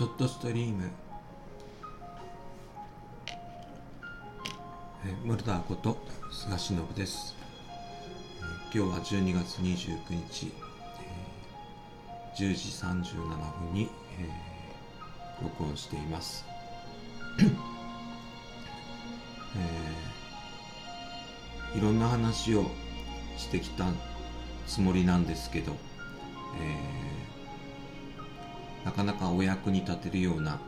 ちょっとストリーム。えー、ルダーこと菅忍です、えー今日は12月29日、えー10時37分に、えー録音しています、えーいろんな話をしてきたつもりなんですけど、えーなかなかお役に立てるような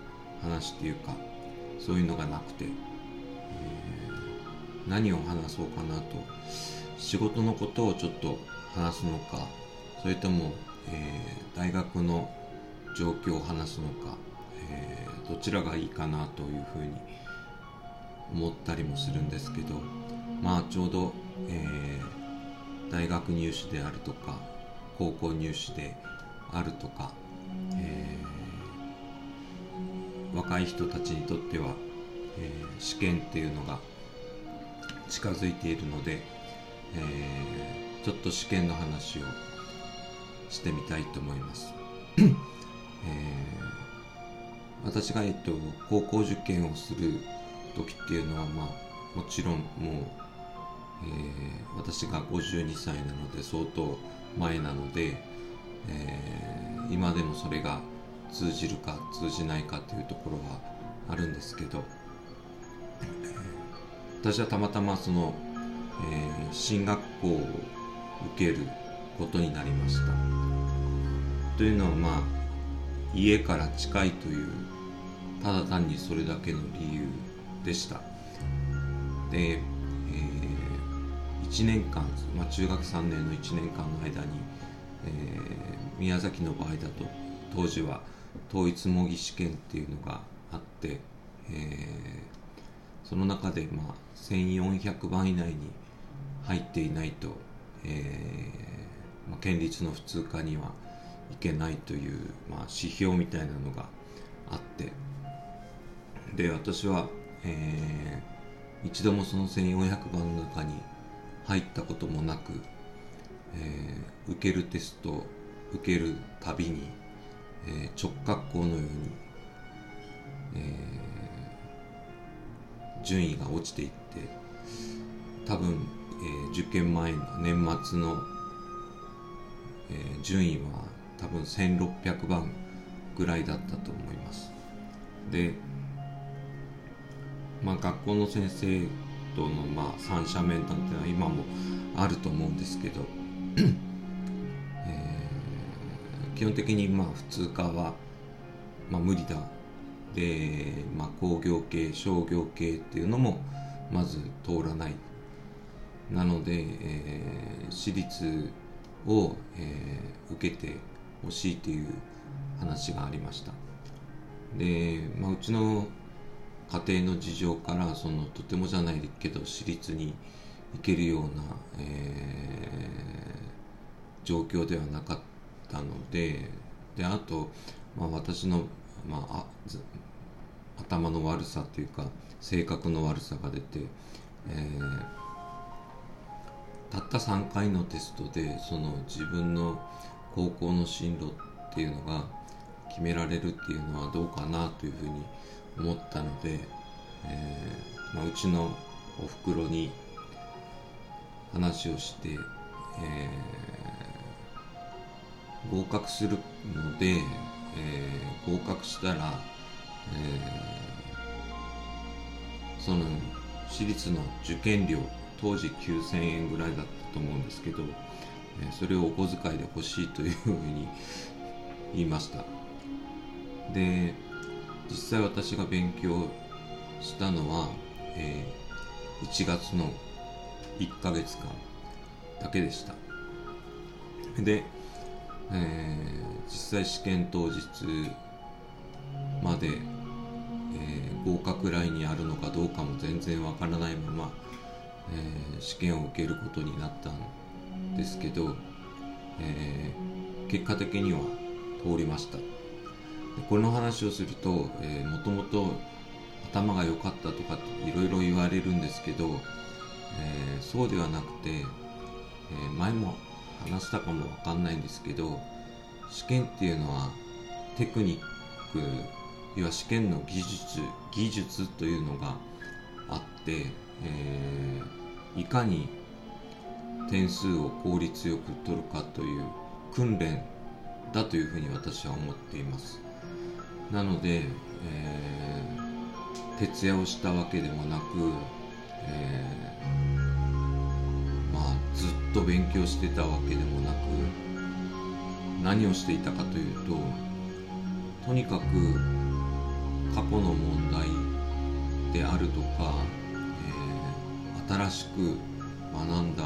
話っていうかそういうのがなくて、えー何を話そうかなと。仕事のことをちょっと話すのかそれとも、えー大学の状況を話すのか、えーどちらがいいかなというふうに思ったりもするんですけどまあちょうど、えー大学入試であるとか高校入試であるとか、えー若い人たちにとっては、えー試験っていうのが近づいているので、えーちょっと試験の話をしてみたいと思います、えー私が、えっと、高校受験をする時っていうのは、まあ、もちろんもう、えー私が52歳なので相当前なので、えー今でもそれが通じるか通じないかというところはあるんですけど、私はたまたまその、えー進学校を受けることになりました。というのはまあ家から近いというただ単にそれだけの理由でした。で、え1年間、まあ、中学3年の1年間の間に、えー宮崎の場合だと当時は統一模擬試験っていうのがあって、えーその中で、まあ、1400番以内に入っていないと、えーまあ、県立の普通科にはいけないという、まあ、指標みたいなのがあってで私は、えー一度もその1400番の中に入ったこともなく、えー受けるテスト受けるたびに、えー直角行のように、えー順位が落ちていって多分、えー受験前の年末の、えー順位は多分1600番ぐらいだったと思います。でまあ学校の先生とのまあ三者面談っていうのは今もあると思うんですけど、基本的にまあ普通科は、まあ、無理だ。で、まあ、工業系商業系っていうのもまず通らない。なので、えー私立を、えー受けてほしいという話がありました。で、まあ、うちの家庭の事情からそのとてもじゃないけど私立に行けるような、えー状況ではなかった。たのでであと、まあ、私の、まあ、頭の悪さというか性格の悪さが出て、えーたった3回のテストでその自分の高校の進路っていうのが決められるっていうのはどうかなというふうに思ったので、えーまあ、うちのおふくろに話をして、えー合格するので、えー合格したら、えーその私立の受験料当時9000円ぐらいだったと思うんですけど、えーそれをお小遣いで欲しいというふうに 言いました。で実際私が勉強したのは、えー1月の1ヶ月間だけでした。で、えー実際試験当日まで、えー合格ラインにあるのかどうかも全然わからないまま、えー試験を受けることになったんですけど、え結果的には通りました。でこの話をすると、えもともと頭が良かったとかいろいろ言われるんですけど、えそうではなくて、えー前も話したかもわかんないんですけど試験っていうのはテクニック要は試験の技術技術というのがあって、えー、いかに点数を効率よく取るかという訓練だというふうに私は思っています。なので、えー、徹夜をしたわけでもなく、えー、ずっと勉強してたわけでもなく何をしていたかというととにかく過去の問題であるとか、えー、新しく学んだ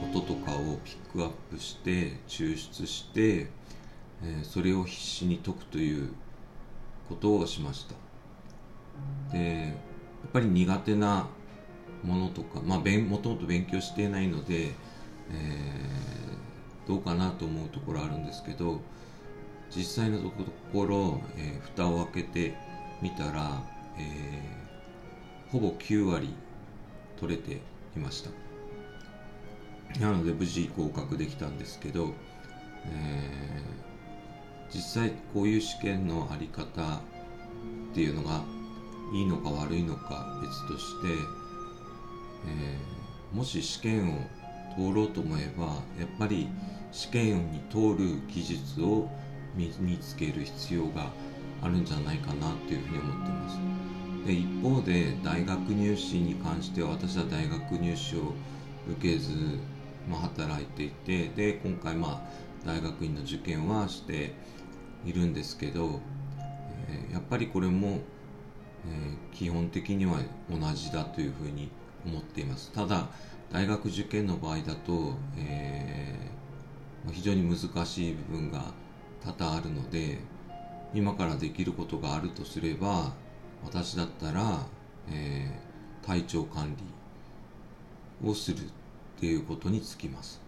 こととかをピックアップして抽出して、えー、それを必死に解くということをしました。でやっぱり苦手なものとかまあもともと勉強していないので、えー、どうかなと思うところあるんですけど実際のところ、えー、蓋を開けてみたら、えー、ほぼ9割取れていました。なので無事合格できたんですけど、えー、実際こういう試験のあり方っていうのがいいのか悪いのか別として、えー、もし試験を通ろうと思えばやっぱり試験に通る技術を身につける必要があるんじゃないかなというふうに思ってます。で一方で大学入試に関しては私は大学入試を受けずまあ、働いていてで今回まあ大学院の受験はしているんですけど、えー、やっぱりこれも、えー、基本的には同じだというふうに思っています。ただ大学受験の場合だと、えー、非常に難しい部分が多々あるので今からできることがあるとすれば私だったら、えー、体調管理をするっていうことにつきます、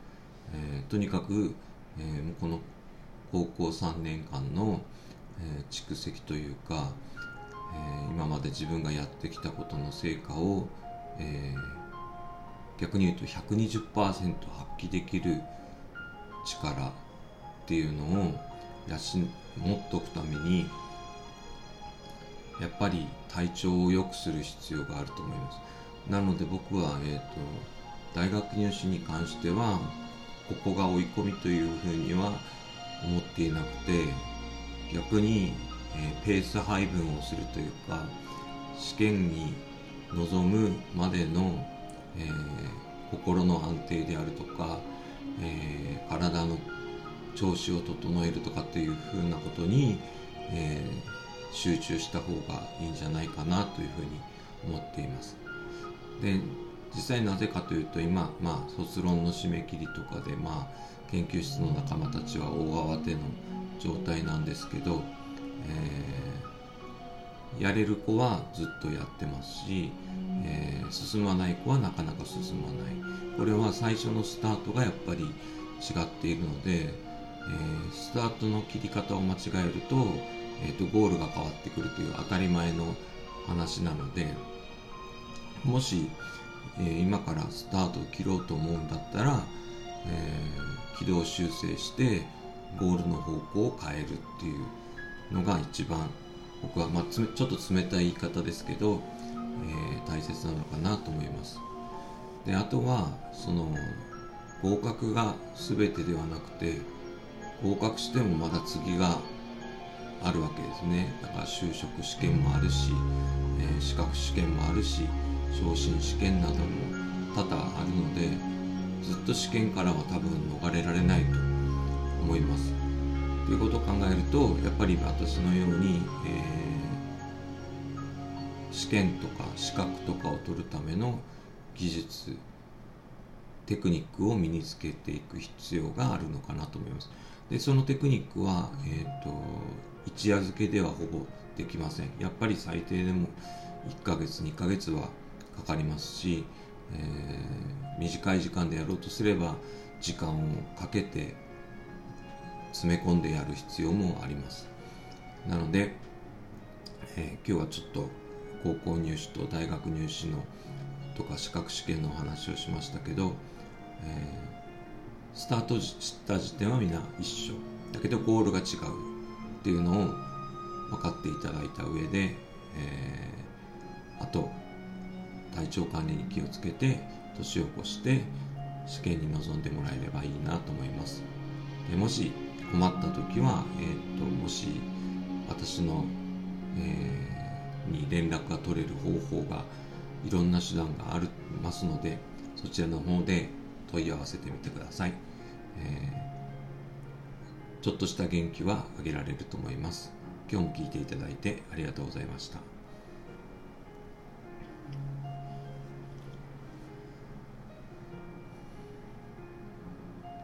えー、とにかく、えー、この高校3年間の、えー、蓄積というか、え今まで自分がやってきたことの成果を、え逆に言うと120%発揮できる力っていうのを持っておくためにやっぱり体調を良くする必要があると思います。なので僕は、えーと大学入試に関してはここが追い込みというふうには思っていなくて逆に、えー、ペース配分をするというか試験に臨むまでの、えー、心の安定であるとか、えー、体の調子を整えるとかっていうふうなことに、えー、集中した方がいいんじゃないかなというふうに思っています。で実際なぜかというと今、まあ、卒論の締め切りとかで、まあ、研究室の仲間たちは大慌ての状態なんですけど、えー、やれる子はずっとやってますし、えー、進まない子はなかなか進まない。これは最初のスタートがやっぱり違っているので、えー、スタートの切り方を間違えると,、えーとゴールが変わってくるという当たり前の話なのでもしえー、今からスタートを切ろうと思うんだったら、えー、軌道修正してゴールの方向を変えるっていうのが一番僕は、まあ、ちょっと冷たい言い方ですけど、えー、大切なのかなと思いますであとはその合格が全てではなくて合格してもまだ次があるわけですねだから就職試験もあるし、えー、資格試験もあるし昇進試験なども多々あるのでずっと試験からは多分逃れられないと思います。ということを考えるとやっぱり私のように、えー、試験とか資格とかを取るための技術テクニックを身につけていく必要があるのかなと思います。でそのテクニックは、えーと一夜漬けではほぼできません。やっぱり最低でも1ヶ月2ヶ月はかかりますし、えー、短い時間でやろうとすれば時間をかけて詰め込んでやる必要もあります。なので、えー、今日はちょっと高校入試と大学入試のとか資格試験のお話をしましたけど、えー、スタートした時点はみんな一緒。だけどゴールが違うっていうのを分かっていただいた上で、えー、あと体調管理に気をつけて年を越して試験に臨んでもらえればいいなと思います。でもし困った時は、えーと、もし私の、えー、に連絡が取れる方法がいろんな手段がありますのでそちらの方で問い合わせてみてください、えー、ちょっとした元気はあげられると思います。今日も聞いていただいてありがとうございました。